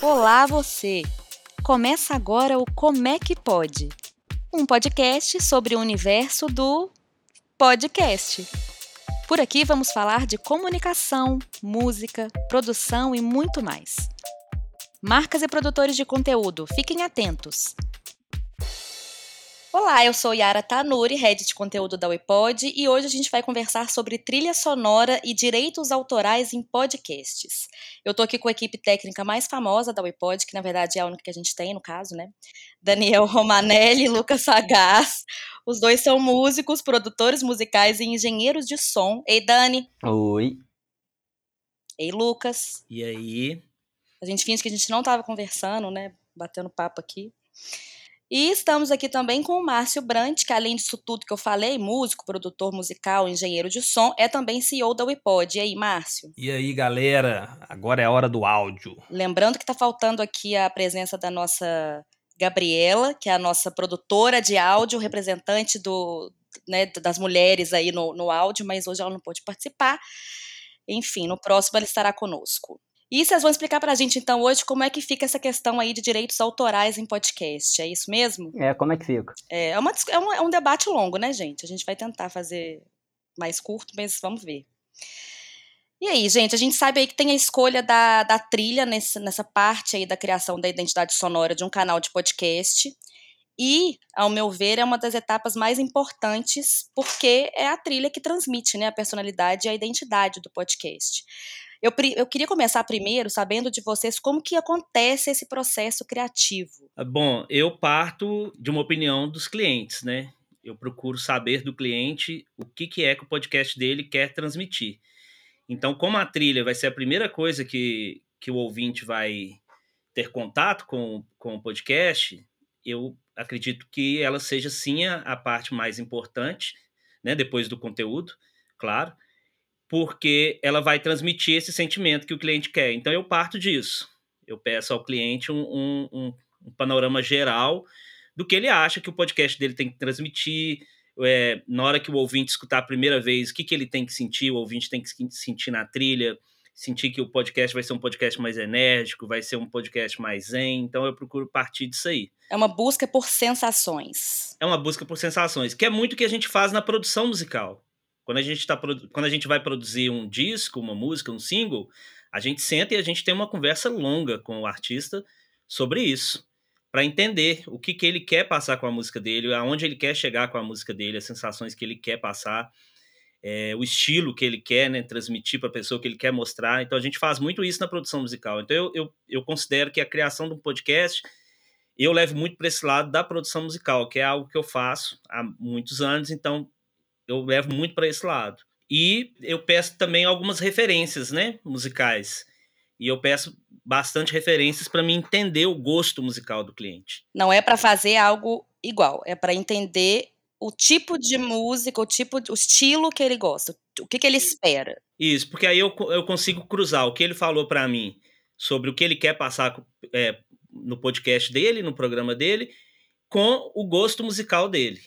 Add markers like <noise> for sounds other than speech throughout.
Olá você! Começa agora o Como é que pode? Um podcast sobre o universo do podcast. Por aqui vamos falar de comunicação, música, produção e muito mais. Marcas e produtores de conteúdo, fiquem atentos. Olá, eu sou Yara Tanuri, head de conteúdo da Wepod, e hoje a gente vai conversar sobre trilha sonora e direitos autorais em podcasts. Eu tô aqui com a equipe técnica mais famosa da Wepod, que na verdade é a única que a gente tem no caso, né? Daniel <laughs> Romanelli e Lucas Sagaz. Os dois são músicos, produtores musicais e engenheiros de som. Ei, Dani. Oi. Ei, Lucas. E aí? A gente finge que a gente não tava conversando, né? Batendo papo aqui. E estamos aqui também com o Márcio Brant, que além disso tudo que eu falei, músico, produtor musical, engenheiro de som, é também CEO da Wipod. E aí, Márcio? E aí, galera? Agora é a hora do áudio. Lembrando que está faltando aqui a presença da nossa Gabriela, que é a nossa produtora de áudio, representante do, né, das mulheres aí no, no áudio, mas hoje ela não pôde participar. Enfim, no próximo ela estará conosco. E vocês vão explicar para a gente, então, hoje, como é que fica essa questão aí de direitos autorais em podcast. É isso mesmo? É, como é que fica? É, é, uma, é, um, é um debate longo, né, gente? A gente vai tentar fazer mais curto, mas vamos ver. E aí, gente, a gente sabe aí que tem a escolha da, da trilha nesse, nessa parte aí da criação da identidade sonora de um canal de podcast. E, ao meu ver, é uma das etapas mais importantes, porque é a trilha que transmite né, a personalidade e a identidade do podcast. Eu, eu queria começar primeiro sabendo de vocês como que acontece esse processo criativo. Ah, bom, eu parto de uma opinião dos clientes, né? Eu procuro saber do cliente o que, que é que o podcast dele quer transmitir. Então, como a trilha vai ser a primeira coisa que, que o ouvinte vai ter contato com, com o podcast, eu acredito que ela seja sim a, a parte mais importante, né? Depois do conteúdo, claro porque ela vai transmitir esse sentimento que o cliente quer. Então eu parto disso. Eu peço ao cliente um, um, um, um panorama geral do que ele acha que o podcast dele tem que transmitir. É, na hora que o ouvinte escutar a primeira vez, o que, que ele tem que sentir, o ouvinte tem que sentir na trilha, sentir que o podcast vai ser um podcast mais enérgico, vai ser um podcast mais zen. Então eu procuro partir disso aí. É uma busca por sensações. É uma busca por sensações, que é muito o que a gente faz na produção musical. Quando a gente tá quando a gente vai produzir um disco, uma música, um single, a gente senta e a gente tem uma conversa longa com o artista sobre isso, para entender o que, que ele quer passar com a música dele, aonde ele quer chegar com a música dele, as sensações que ele quer passar, é, o estilo que ele quer né, transmitir para a pessoa que ele quer mostrar. Então a gente faz muito isso na produção musical. Então eu, eu, eu considero que a criação de um podcast eu levo muito para esse lado da produção musical, que é algo que eu faço há muitos anos. Então eu levo muito para esse lado. E eu peço também algumas referências, né, musicais. E eu peço bastante referências para me entender o gosto musical do cliente. Não é para fazer algo igual, é para entender o tipo de música, o tipo, o estilo que ele gosta, o que, que ele espera. Isso, porque aí eu, eu consigo cruzar o que ele falou para mim sobre o que ele quer passar é, no podcast dele, no programa dele, com o gosto musical dele,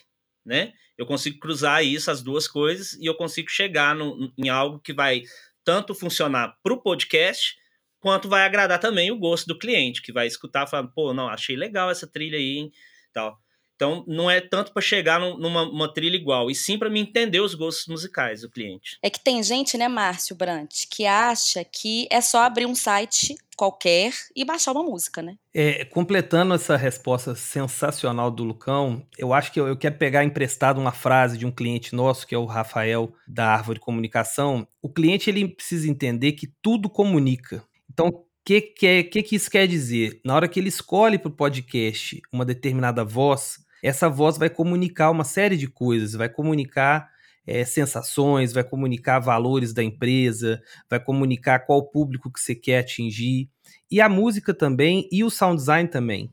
né? Eu consigo cruzar isso, as duas coisas, e eu consigo chegar no, em algo que vai tanto funcionar para o podcast, quanto vai agradar também o gosto do cliente, que vai escutar falando, pô, não, achei legal essa trilha aí, hein? tal. Então, não é tanto para chegar numa trilha igual, e sim para me entender os gostos musicais do cliente. É que tem gente, né, Márcio Brant, que acha que é só abrir um site qualquer e baixar uma música, né? É, completando essa resposta sensacional do Lucão, eu acho que eu, eu quero pegar emprestado uma frase de um cliente nosso, que é o Rafael da Árvore Comunicação. O cliente ele precisa entender que tudo comunica. Então, que, que, que, que isso quer dizer? Na hora que ele escolhe para o podcast uma determinada voz, essa voz vai comunicar uma série de coisas, vai comunicar é, sensações, vai comunicar valores da empresa, vai comunicar qual público que você quer atingir, e a música também e o sound design também.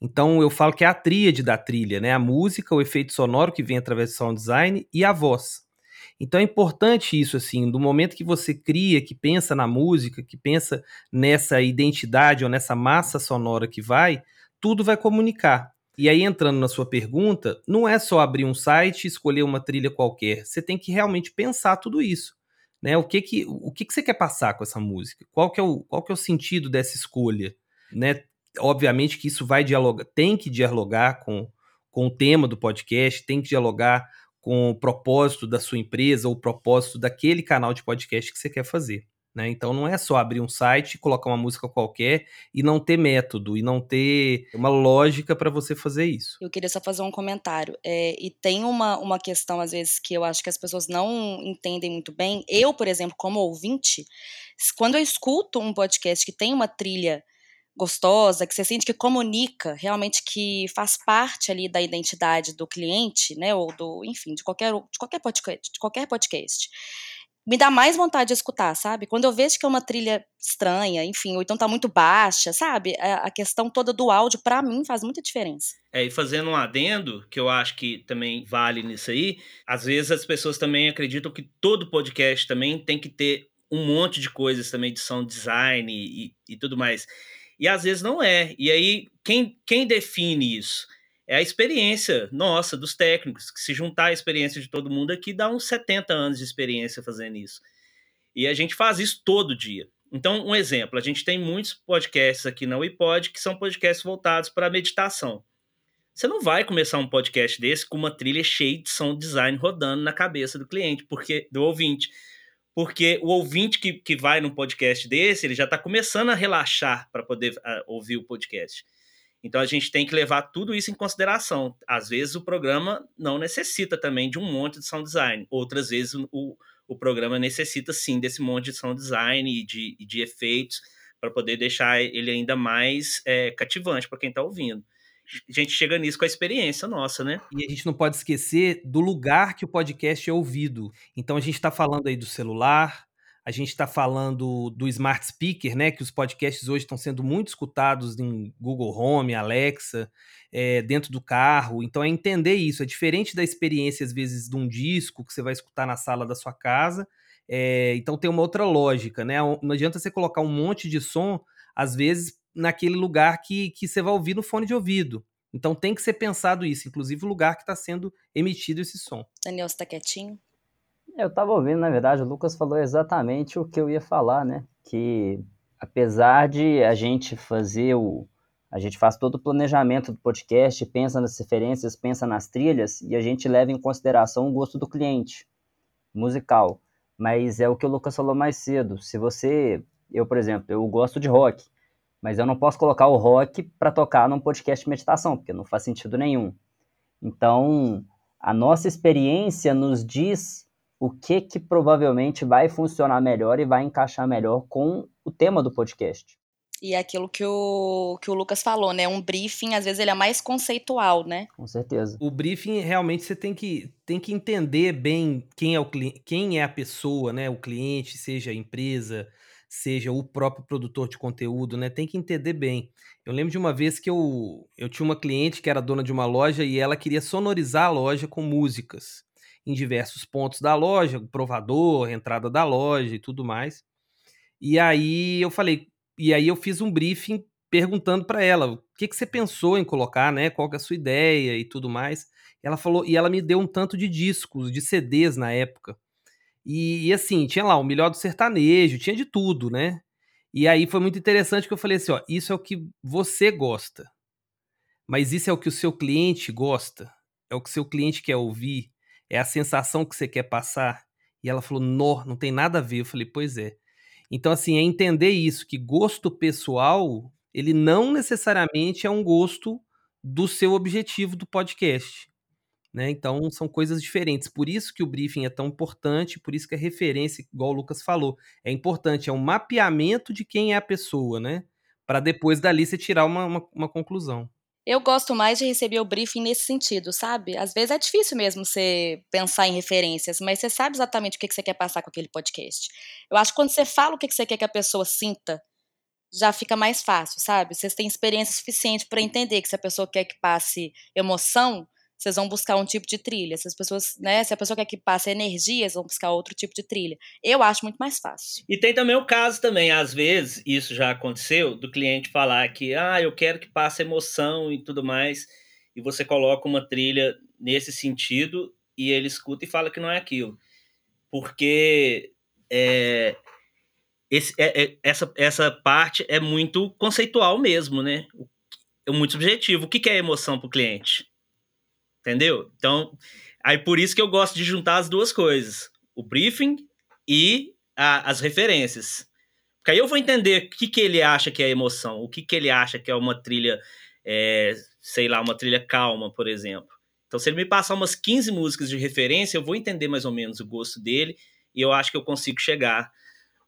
Então eu falo que é a tríade da trilha, né? A música, o efeito sonoro que vem através do sound design e a voz. Então é importante isso, assim, do momento que você cria, que pensa na música, que pensa nessa identidade ou nessa massa sonora que vai, tudo vai comunicar. E aí, entrando na sua pergunta, não é só abrir um site e escolher uma trilha qualquer. Você tem que realmente pensar tudo isso. Né? O, que, que, o que, que você quer passar com essa música? Qual que, é o, qual que é o sentido dessa escolha? né? Obviamente que isso vai dialogar, tem que dialogar com, com o tema do podcast, tem que dialogar com o propósito da sua empresa ou o propósito daquele canal de podcast que você quer fazer. Né? Então não é só abrir um site, colocar uma música qualquer e não ter método e não ter uma lógica para você fazer isso. Eu queria só fazer um comentário. É, e tem uma, uma questão, às vezes, que eu acho que as pessoas não entendem muito bem. Eu, por exemplo, como ouvinte, quando eu escuto um podcast que tem uma trilha gostosa, que você sente que comunica, realmente que faz parte ali da identidade do cliente, né, ou do, enfim, de qualquer, de qualquer podcast, de qualquer podcast me dá mais vontade de escutar, sabe? Quando eu vejo que é uma trilha estranha, enfim, ou então tá muito baixa, sabe? A, a questão toda do áudio, para mim, faz muita diferença. É, e fazendo um adendo, que eu acho que também vale nisso aí, às vezes as pessoas também acreditam que todo podcast também tem que ter um monte de coisas também de sound design e, e tudo mais. E às vezes não é. E aí, quem, quem define isso? é a experiência nossa, dos técnicos, que se juntar a experiência de todo mundo aqui dá uns 70 anos de experiência fazendo isso. E a gente faz isso todo dia. Então, um exemplo, a gente tem muitos podcasts aqui na WePod que são podcasts voltados para meditação. Você não vai começar um podcast desse com uma trilha cheia de som design rodando na cabeça do cliente, porque do ouvinte. Porque o ouvinte que, que vai num podcast desse, ele já está começando a relaxar para poder uh, ouvir o podcast. Então a gente tem que levar tudo isso em consideração. Às vezes o programa não necessita também de um monte de sound design. Outras vezes o, o programa necessita sim desse monte de sound design e de, de efeitos para poder deixar ele ainda mais é, cativante para quem está ouvindo. A gente chega nisso com a experiência nossa, né? E a gente não pode esquecer do lugar que o podcast é ouvido. Então a gente está falando aí do celular, a gente está falando do smart speaker, né? Que os podcasts hoje estão sendo muito escutados em Google Home, Alexa, é, dentro do carro. Então é entender isso. É diferente da experiência, às vezes, de um disco que você vai escutar na sala da sua casa. É, então tem uma outra lógica, né? Não adianta você colocar um monte de som, às vezes, naquele lugar que, que você vai ouvir no fone de ouvido. Então tem que ser pensado isso, inclusive o lugar que está sendo emitido esse som. Daniel, você está quietinho? Eu estava ouvindo, na verdade, o Lucas falou exatamente o que eu ia falar, né? Que apesar de a gente fazer o. A gente faz todo o planejamento do podcast, pensa nas referências, pensa nas trilhas, e a gente leva em consideração o gosto do cliente musical. Mas é o que o Lucas falou mais cedo. Se você. Eu, por exemplo, eu gosto de rock, mas eu não posso colocar o rock para tocar num podcast de meditação, porque não faz sentido nenhum. Então, a nossa experiência nos diz o que que provavelmente vai funcionar melhor e vai encaixar melhor com o tema do podcast. E é aquilo que o, que o Lucas falou, né? Um briefing, às vezes, ele é mais conceitual, né? Com certeza. O briefing, realmente, você tem que, tem que entender bem quem é, o, quem é a pessoa, né? O cliente, seja a empresa, seja o próprio produtor de conteúdo, né? Tem que entender bem. Eu lembro de uma vez que eu, eu tinha uma cliente que era dona de uma loja e ela queria sonorizar a loja com músicas em diversos pontos da loja, provador, entrada da loja e tudo mais. E aí eu falei, e aí eu fiz um briefing perguntando para ela o que, que você pensou em colocar, né? Qual é a sua ideia e tudo mais. Ela falou, e ela me deu um tanto de discos, de CDs na época. E, e assim, tinha lá o melhor do sertanejo, tinha de tudo, né? E aí foi muito interessante que eu falei assim, ó, isso é o que você gosta. Mas isso é o que o seu cliente gosta, é o que o seu cliente quer ouvir, é a sensação que você quer passar. E ela falou, não, não tem nada a ver. Eu falei, pois é. Então, assim, é entender isso, que gosto pessoal, ele não necessariamente é um gosto do seu objetivo do podcast. Né? Então, são coisas diferentes. Por isso que o briefing é tão importante, por isso que a referência, igual o Lucas falou, é importante, é um mapeamento de quem é a pessoa, né? Para depois dali você tirar uma, uma, uma conclusão. Eu gosto mais de receber o briefing nesse sentido, sabe? Às vezes é difícil mesmo você pensar em referências, mas você sabe exatamente o que você quer passar com aquele podcast. Eu acho que quando você fala o que você quer que a pessoa sinta, já fica mais fácil, sabe? Vocês têm experiência suficiente para entender que se a pessoa quer que passe emoção, vocês vão buscar um tipo de trilha. Se as pessoas, né, se a pessoa quer que passe energias, vão buscar outro tipo de trilha. Eu acho muito mais fácil. E tem também o caso também, às vezes, isso já aconteceu, do cliente falar que, ah, eu quero que passe emoção e tudo mais, e você coloca uma trilha nesse sentido e ele escuta e fala que não é aquilo. Porque é, esse, é, é, essa, essa parte é muito conceitual mesmo, né? É muito subjetivo. O que, que é emoção para o cliente? Entendeu? Então, aí por isso que eu gosto de juntar as duas coisas: o briefing e a, as referências. Porque aí eu vou entender o que, que ele acha que é emoção, o que, que ele acha que é uma trilha, é, sei lá, uma trilha calma, por exemplo. Então, se ele me passar umas 15 músicas de referência, eu vou entender mais ou menos o gosto dele e eu acho que eu consigo chegar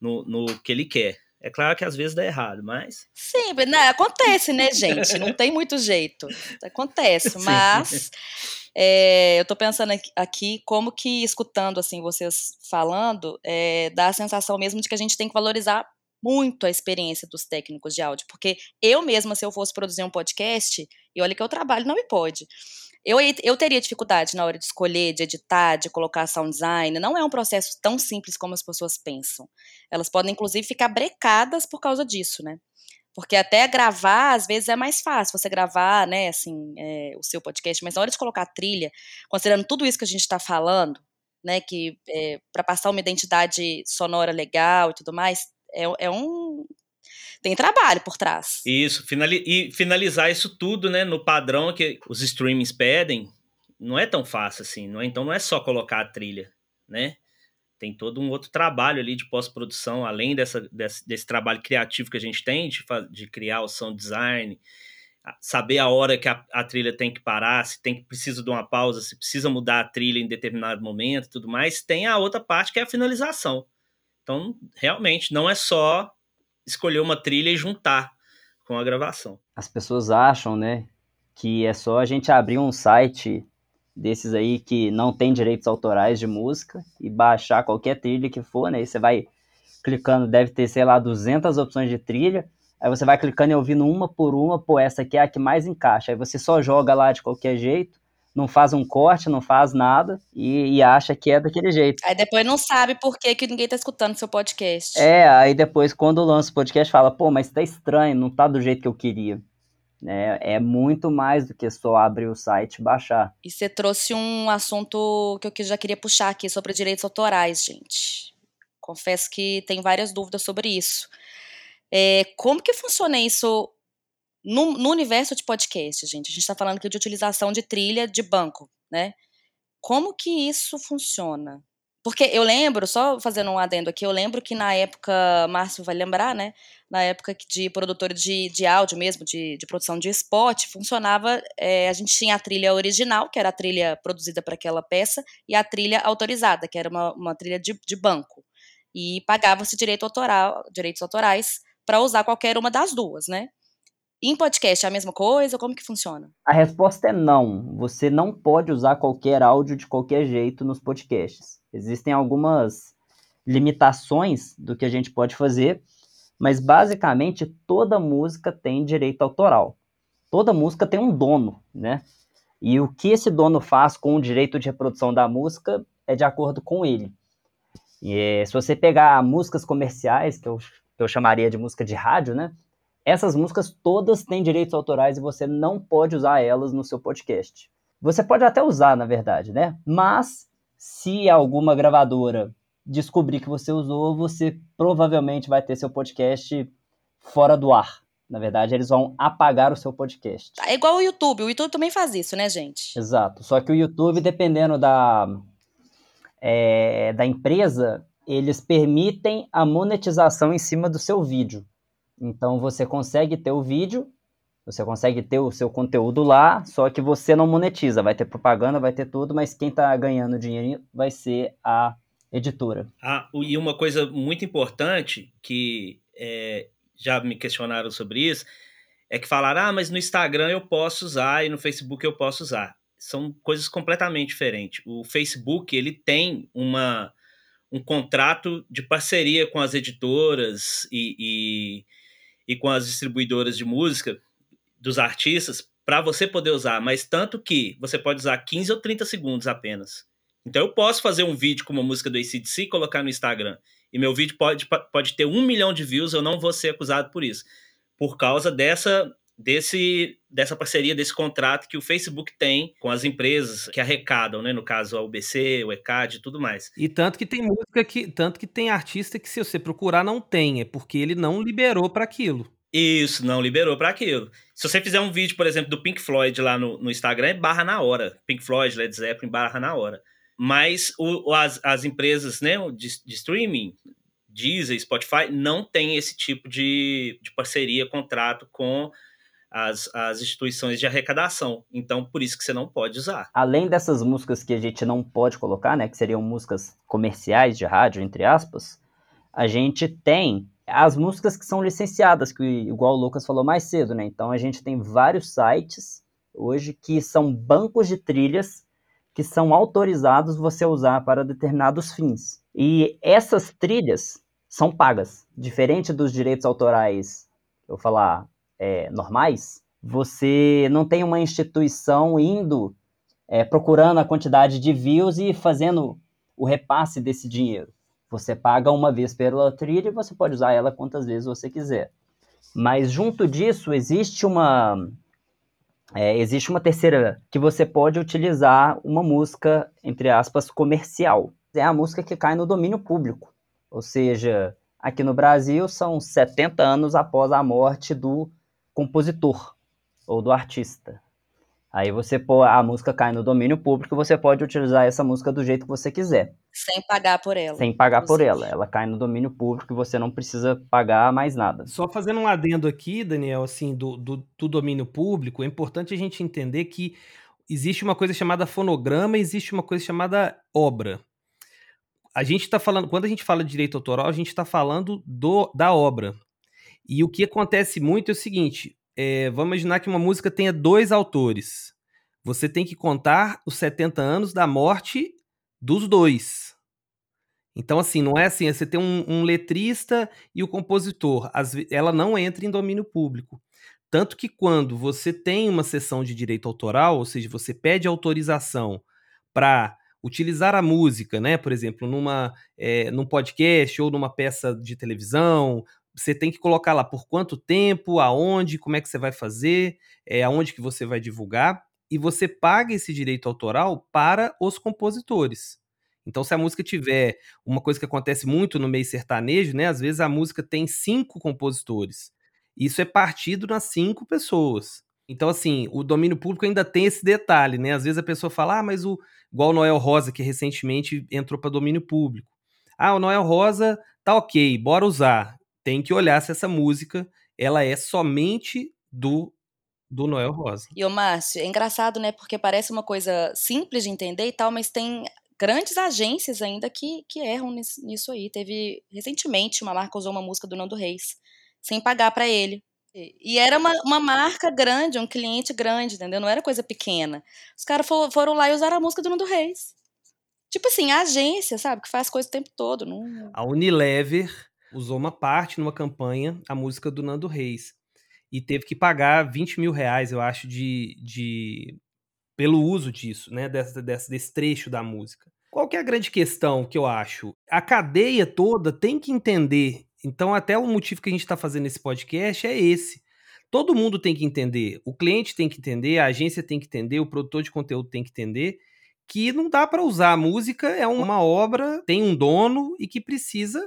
no, no que ele quer. É claro que às vezes dá errado, mas. Sim, né? acontece, né, gente? Não tem muito jeito. Acontece, <laughs> mas. É, eu tô pensando aqui como que, escutando assim vocês falando, é, dá a sensação mesmo de que a gente tem que valorizar muito a experiência dos técnicos de áudio, porque eu mesma, se eu fosse produzir um podcast, e olha que eu trabalho, não me pode. Eu, eu teria dificuldade na hora de escolher, de editar, de colocar sound design. Não é um processo tão simples como as pessoas pensam. Elas podem, inclusive, ficar brecadas por causa disso, né? Porque até gravar, às vezes, é mais fácil você gravar, né, assim, é, o seu podcast, mas na hora de colocar a trilha, considerando tudo isso que a gente está falando, né, que é, para passar uma identidade sonora legal e tudo mais, é, é um, tem trabalho por trás. Isso, finali e finalizar isso tudo, né, no padrão que os streamings pedem, não é tão fácil assim, não é? Então não é só colocar a trilha, né? Tem todo um outro trabalho ali de pós-produção, além dessa, desse, desse, trabalho criativo que a gente tem, de, de criar o sound design, saber a hora que a, a, trilha tem que parar, se tem que precisa de uma pausa, se precisa mudar a trilha em determinado momento, tudo mais. Tem a outra parte que é a finalização. Então, realmente, não é só escolher uma trilha e juntar com a gravação. As pessoas acham, né, que é só a gente abrir um site desses aí que não tem direitos autorais de música e baixar qualquer trilha que for, né? Aí você vai clicando, deve ter, sei lá, 200 opções de trilha. Aí você vai clicando e ouvindo uma por uma, pô, essa aqui é a que mais encaixa. Aí você só joga lá de qualquer jeito não faz um corte, não faz nada e, e, acha que é daquele jeito. Aí depois não sabe por que, que ninguém tá escutando seu podcast. É, aí depois quando lança o podcast fala, pô, mas tá estranho, não tá do jeito que eu queria. É, é muito mais do que só abrir o site e baixar. E você trouxe um assunto que eu já queria puxar aqui sobre direitos autorais, gente. Confesso que tem várias dúvidas sobre isso. É, como que funciona isso no, no, universo de podcast, gente, a gente está falando aqui de utilização de trilha de banco, né? Como que isso funciona? Porque eu lembro, só fazendo um adendo aqui, eu lembro que na época, Márcio vai lembrar, né? Na época de produtor de, de áudio mesmo, de, de produção de spot, funcionava. É, a gente tinha a trilha original, que era a trilha produzida para aquela peça, e a trilha autorizada, que era uma, uma trilha de, de banco. E pagava-se direito autoral, direitos autorais para usar qualquer uma das duas, né? Em podcast é a mesma coisa? Como que funciona? A resposta é não. Você não pode usar qualquer áudio de qualquer jeito nos podcasts. Existem algumas limitações do que a gente pode fazer, mas basicamente toda música tem direito autoral. Toda música tem um dono, né? E o que esse dono faz com o direito de reprodução da música é de acordo com ele. E, é, se você pegar músicas comerciais, que eu, que eu chamaria de música de rádio, né? Essas músicas todas têm direitos autorais e você não pode usar elas no seu podcast. Você pode até usar, na verdade, né? Mas se alguma gravadora descobrir que você usou, você provavelmente vai ter seu podcast fora do ar. Na verdade, eles vão apagar o seu podcast. É igual o YouTube. O YouTube também faz isso, né, gente? Exato. Só que o YouTube, dependendo da, é, da empresa, eles permitem a monetização em cima do seu vídeo. Então você consegue ter o vídeo, você consegue ter o seu conteúdo lá, só que você não monetiza. Vai ter propaganda, vai ter tudo, mas quem está ganhando dinheiro vai ser a editora. Ah, e uma coisa muito importante que é, já me questionaram sobre isso é que falaram: ah, mas no Instagram eu posso usar e no Facebook eu posso usar. São coisas completamente diferentes. O Facebook ele tem uma, um contrato de parceria com as editoras e, e e com as distribuidoras de música dos artistas para você poder usar, mas tanto que você pode usar 15 ou 30 segundos apenas. Então eu posso fazer um vídeo com uma música do ACDC e colocar no Instagram. E meu vídeo pode, pode ter um milhão de views, eu não vou ser acusado por isso. Por causa dessa desse dessa parceria, desse contrato que o Facebook tem com as empresas que arrecadam, né? No caso, a UBC, o ECAD e tudo mais. E tanto que tem música que. Tanto que tem artista que, se você procurar, não tem. É porque ele não liberou para aquilo. Isso, não liberou para aquilo. Se você fizer um vídeo, por exemplo, do Pink Floyd lá no, no Instagram, é barra na hora. Pink Floyd, Led Zeppelin, barra na hora. Mas o, as, as empresas né, de, de streaming, Deezer, Spotify, não tem esse tipo de, de parceria, contrato com as, as instituições de arrecadação. Então, por isso que você não pode usar. Além dessas músicas que a gente não pode colocar, né, que seriam músicas comerciais de rádio, entre aspas, a gente tem as músicas que são licenciadas, que igual o Lucas falou mais cedo, né? Então a gente tem vários sites hoje que são bancos de trilhas que são autorizados você usar para determinados fins. E essas trilhas são pagas, diferente dos direitos autorais, eu falar é, normais, você não tem uma instituição indo é, procurando a quantidade de views e fazendo o repasse desse dinheiro. Você paga uma vez pela trilha e você pode usar ela quantas vezes você quiser. Mas junto disso existe uma é, existe uma terceira que você pode utilizar uma música entre aspas comercial. É a música que cai no domínio público. Ou seja, aqui no Brasil são 70 anos após a morte do compositor ou do artista. Aí você pô, a música cai no domínio público, você pode utilizar essa música do jeito que você quiser. Sem pagar por ela. Sem pagar por ela. Ela cai no domínio público e você não precisa pagar mais nada. Só fazendo um adendo aqui, Daniel, assim, do, do, do domínio público, é importante a gente entender que existe uma coisa chamada fonograma e existe uma coisa chamada obra. A gente está falando, quando a gente fala de direito autoral, a gente está falando do, da obra. E o que acontece muito é o seguinte: é, vamos imaginar que uma música tenha dois autores. Você tem que contar os 70 anos da morte dos dois. Então, assim, não é assim, você tem um, um letrista e o compositor. As, ela não entra em domínio público. Tanto que quando você tem uma sessão de direito autoral, ou seja, você pede autorização para utilizar a música, né? Por exemplo, numa, é, num podcast ou numa peça de televisão, você tem que colocar lá por quanto tempo, aonde, como é que você vai fazer, é, aonde que você vai divulgar, e você paga esse direito autoral para os compositores. Então, se a música tiver uma coisa que acontece muito no meio sertanejo, né? Às vezes a música tem cinco compositores. Isso é partido nas cinco pessoas. Então, assim, o domínio público ainda tem esse detalhe, né? Às vezes a pessoa fala, ah, mas o. Igual o Noel Rosa, que recentemente entrou para domínio público. Ah, o Noel Rosa tá ok, bora usar tem que olhar se essa música ela é somente do do Noel Rosa. E o Márcio, é engraçado, né? Porque parece uma coisa simples de entender e tal, mas tem grandes agências ainda que, que erram nisso, aí. Teve recentemente uma marca usou uma música do Nando Reis sem pagar para ele. E era uma, uma marca grande, um cliente grande, entendeu? Não era coisa pequena. Os caras for, foram lá e usaram a música do Nando Reis. Tipo assim, a agência, sabe? Que faz coisa o tempo todo. Não... A Unilever usou uma parte numa campanha, a música do Nando Reis. E teve que pagar 20 mil reais, eu acho, de, de pelo uso disso, né? Dessa, dessa, desse trecho da música. Qual que é a grande questão que eu acho? A cadeia toda tem que entender. Então, até o motivo que a gente está fazendo esse podcast é esse. Todo mundo tem que entender. O cliente tem que entender, a agência tem que entender, o produtor de conteúdo tem que entender que não dá para usar. A música é uma obra, tem um dono e que precisa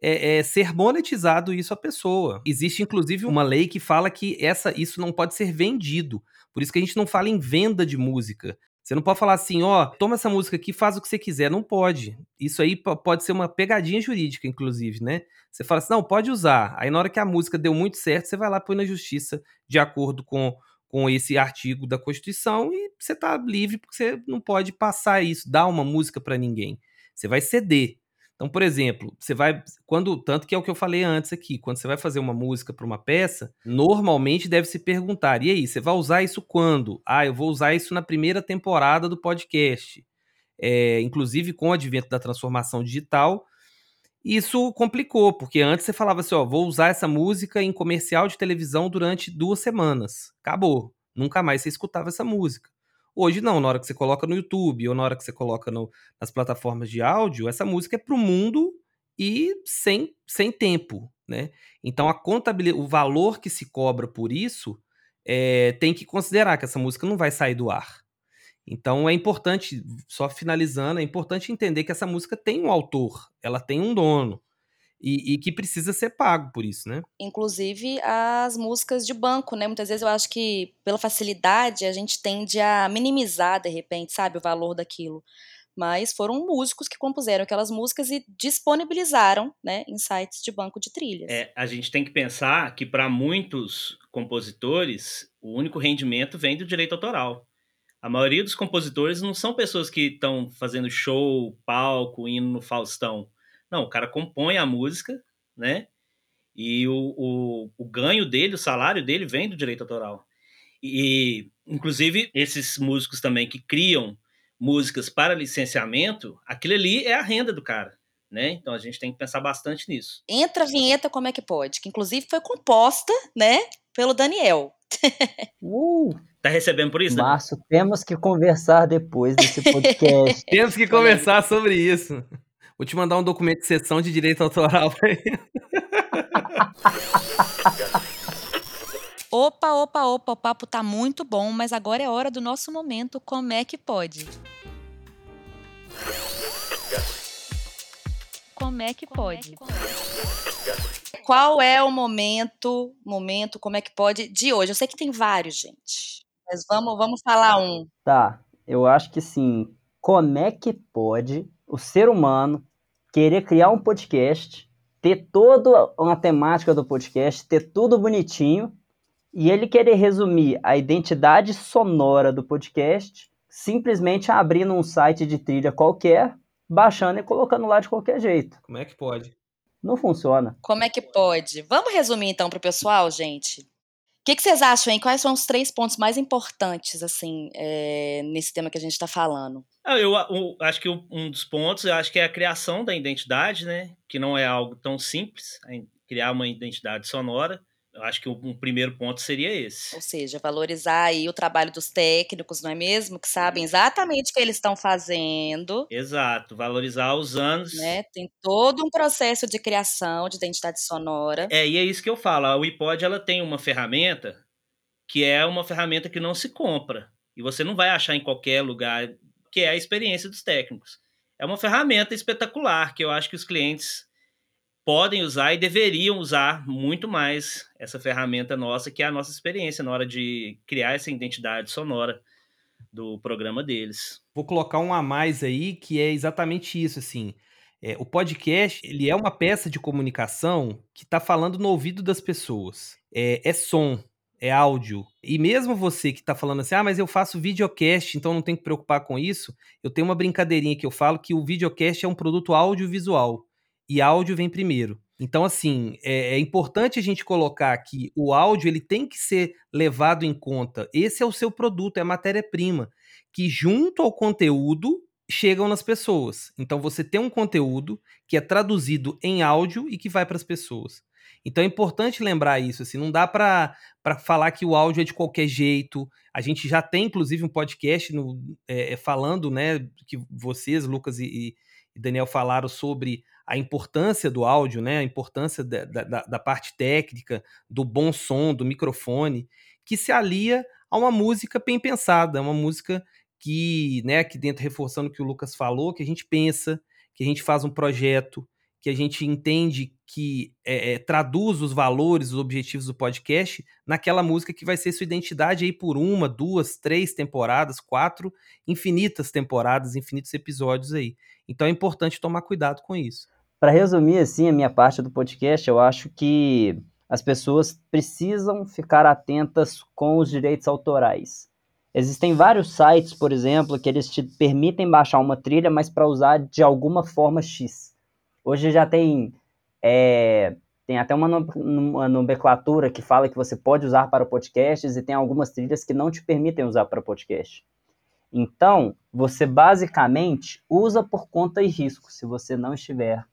é, é, ser monetizado isso à pessoa. Existe inclusive uma lei que fala que essa, isso não pode ser vendido. Por isso que a gente não fala em venda de música. Você não pode falar assim, ó, toma essa música aqui, faz o que você quiser. Não pode. Isso aí pode ser uma pegadinha jurídica, inclusive, né? Você fala assim, não, pode usar. Aí na hora que a música deu muito certo, você vai lá põe na justiça de acordo com, com esse artigo da Constituição e você tá livre porque você não pode passar isso, dar uma música para ninguém. Você vai ceder. Então, por exemplo, você vai. quando Tanto que é o que eu falei antes aqui, quando você vai fazer uma música para uma peça, normalmente deve se perguntar: e aí, você vai usar isso quando? Ah, eu vou usar isso na primeira temporada do podcast. É, inclusive, com o advento da transformação digital, isso complicou, porque antes você falava assim: ó, vou usar essa música em comercial de televisão durante duas semanas. Acabou. Nunca mais você escutava essa música. Hoje não, na hora que você coloca no YouTube ou na hora que você coloca no, nas plataformas de áudio, essa música é para o mundo e sem, sem tempo, né? Então a contabilidade, o valor que se cobra por isso é, tem que considerar que essa música não vai sair do ar. Então é importante, só finalizando, é importante entender que essa música tem um autor, ela tem um dono. E, e, que precisa ser pago por isso, né? Inclusive as músicas de banco, né? Muitas vezes eu acho que pela facilidade a gente tende a minimizar de repente, sabe, o valor daquilo. Mas foram músicos que compuseram aquelas músicas e disponibilizaram, né, em sites de banco de trilhas. É, a gente tem que pensar que para muitos compositores o único rendimento vem do direito autoral. A maioria dos compositores não são pessoas que estão fazendo show, palco, indo no Faustão. Não, o cara compõe a música, né? E o, o, o ganho dele, o salário dele vem do direito autoral. E, inclusive, esses músicos também que criam músicas para licenciamento, aquilo ali é a renda do cara. Né? Então a gente tem que pensar bastante nisso. Entra a vinheta Como é que pode, que inclusive foi composta, né, pelo Daniel. <laughs> uh! Tá recebendo por isso? Márcio, temos que conversar depois desse podcast. <laughs> temos que conversar sobre isso. Vou te mandar um documento de sessão de direito autoral <laughs> Opa, opa, opa, o papo tá muito bom, mas agora é hora do nosso momento. Como é que pode? Como é que pode? Qual é o momento, momento, como é que pode de hoje? Eu sei que tem vários, gente. Mas vamos, vamos falar um. Tá, eu acho que sim. Como é que pode o ser humano querer criar um podcast, ter toda uma temática do podcast, ter tudo bonitinho, e ele querer resumir a identidade sonora do podcast simplesmente abrindo um site de trilha qualquer, baixando e colocando lá de qualquer jeito. Como é que pode? Não funciona. Como é que pode? Vamos resumir então para o pessoal, gente? Que, que vocês acham, hein? Quais são os três pontos mais importantes, assim, é, nesse tema que a gente está falando? Ah, eu, eu, acho que um dos pontos, eu acho que é a criação da identidade, né? Que não é algo tão simples, criar uma identidade sonora. Eu acho que um primeiro ponto seria esse. Ou seja, valorizar aí o trabalho dos técnicos, não é mesmo? Que sabem exatamente o que eles estão fazendo. Exato, valorizar os anos. Né? Tem todo um processo de criação de identidade sonora. É, e é isso que eu falo. A iPod ela tem uma ferramenta que é uma ferramenta que não se compra. E você não vai achar em qualquer lugar, que é a experiência dos técnicos. É uma ferramenta espetacular que eu acho que os clientes podem usar e deveriam usar muito mais essa ferramenta nossa, que é a nossa experiência na hora de criar essa identidade sonora do programa deles. Vou colocar um a mais aí, que é exatamente isso, assim. É, o podcast, ele é uma peça de comunicação que está falando no ouvido das pessoas. É, é som, é áudio. E mesmo você que está falando assim, ah, mas eu faço videocast, então não tenho que preocupar com isso. Eu tenho uma brincadeirinha que eu falo que o videocast é um produto audiovisual e áudio vem primeiro. Então, assim, é, é, importante a gente colocar que o áudio ele tem que ser levado em conta. Esse é o seu produto, é a matéria-prima, que junto ao conteúdo chegam nas pessoas. Então, você tem um conteúdo que é traduzido em áudio e que vai para as pessoas. Então é importante lembrar isso, assim, não dá para falar que o áudio é de qualquer jeito. A gente já tem, inclusive, um podcast no, é, falando, né, que vocês, Lucas e, e Daniel, falaram sobre a importância do áudio, né, a importância da, da, da, parte técnica, do bom som, do microfone, que se alia a uma música bem pensada, uma música que, né, aqui dentro reforçando o que o Lucas falou, que a gente pensa, que a gente faz um projeto, que a gente entende que é, é, traduz os valores, os objetivos do podcast naquela música que vai ser sua identidade aí por uma, duas, três temporadas, quatro, infinitas temporadas, infinitos episódios aí. Então é importante tomar cuidado com isso. Para resumir assim a minha parte do podcast, eu acho que as pessoas precisam ficar atentas com os direitos autorais. Existem vários sites, por exemplo, que eles te permitem baixar uma trilha, mas para usar de alguma forma X. Hoje já tem é, tem até uma, uma nomenclatura que fala que você pode usar para podcasts e tem algumas trilhas que não te permitem usar para podcast. Então, você basicamente usa por conta e risco, se você não estiver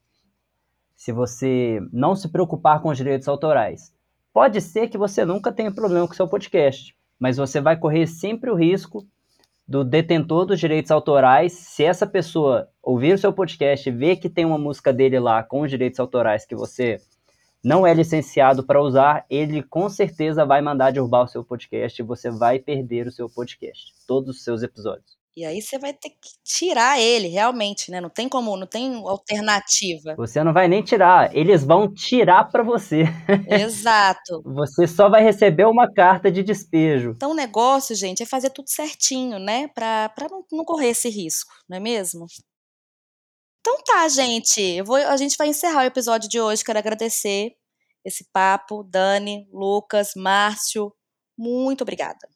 se você não se preocupar com os direitos autorais. Pode ser que você nunca tenha problema com seu podcast, mas você vai correr sempre o risco do detentor dos direitos autorais, se essa pessoa ouvir o seu podcast e ver que tem uma música dele lá com os direitos autorais que você não é licenciado para usar, ele com certeza vai mandar derrubar o seu podcast e você vai perder o seu podcast, todos os seus episódios. E aí você vai ter que tirar ele, realmente, né? Não tem como, não tem alternativa. Você não vai nem tirar, eles vão tirar para você. Exato. <laughs> você só vai receber uma carta de despejo. Então o negócio, gente, é fazer tudo certinho, né? Para não, não correr esse risco, não é mesmo? Então tá, gente. Vou, a gente vai encerrar o episódio de hoje. Quero agradecer esse papo, Dani, Lucas, Márcio. Muito obrigada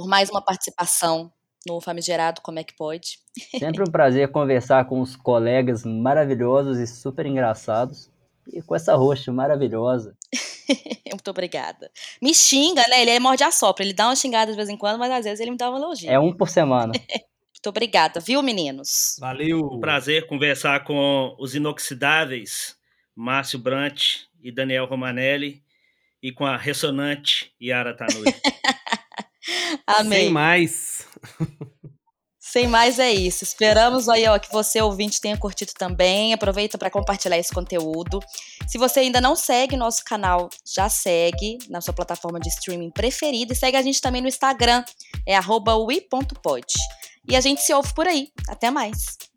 por mais uma participação no Famigerado Como é que pode. Sempre um prazer conversar com os colegas maravilhosos e super engraçados. E com essa roxa maravilhosa. <laughs> Muito obrigada. Me xinga, né? Ele é morde a sopra. Ele dá uma xingada de vez em quando, mas às vezes ele me dá um elogio. É um por semana. <laughs> Muito obrigada, viu, meninos? Valeu. Um prazer conversar com os inoxidáveis Márcio Brant e Daniel Romanelli e com a ressonante Yara Tanui. <laughs> Amém. Sem mais. Sem mais é isso. Esperamos aí, ó, que você ouvinte tenha curtido também. Aproveita para compartilhar esse conteúdo. Se você ainda não segue nosso canal, já segue na sua plataforma de streaming preferida e segue a gente também no Instagram, é @ui.pod. E a gente se ouve por aí. Até mais.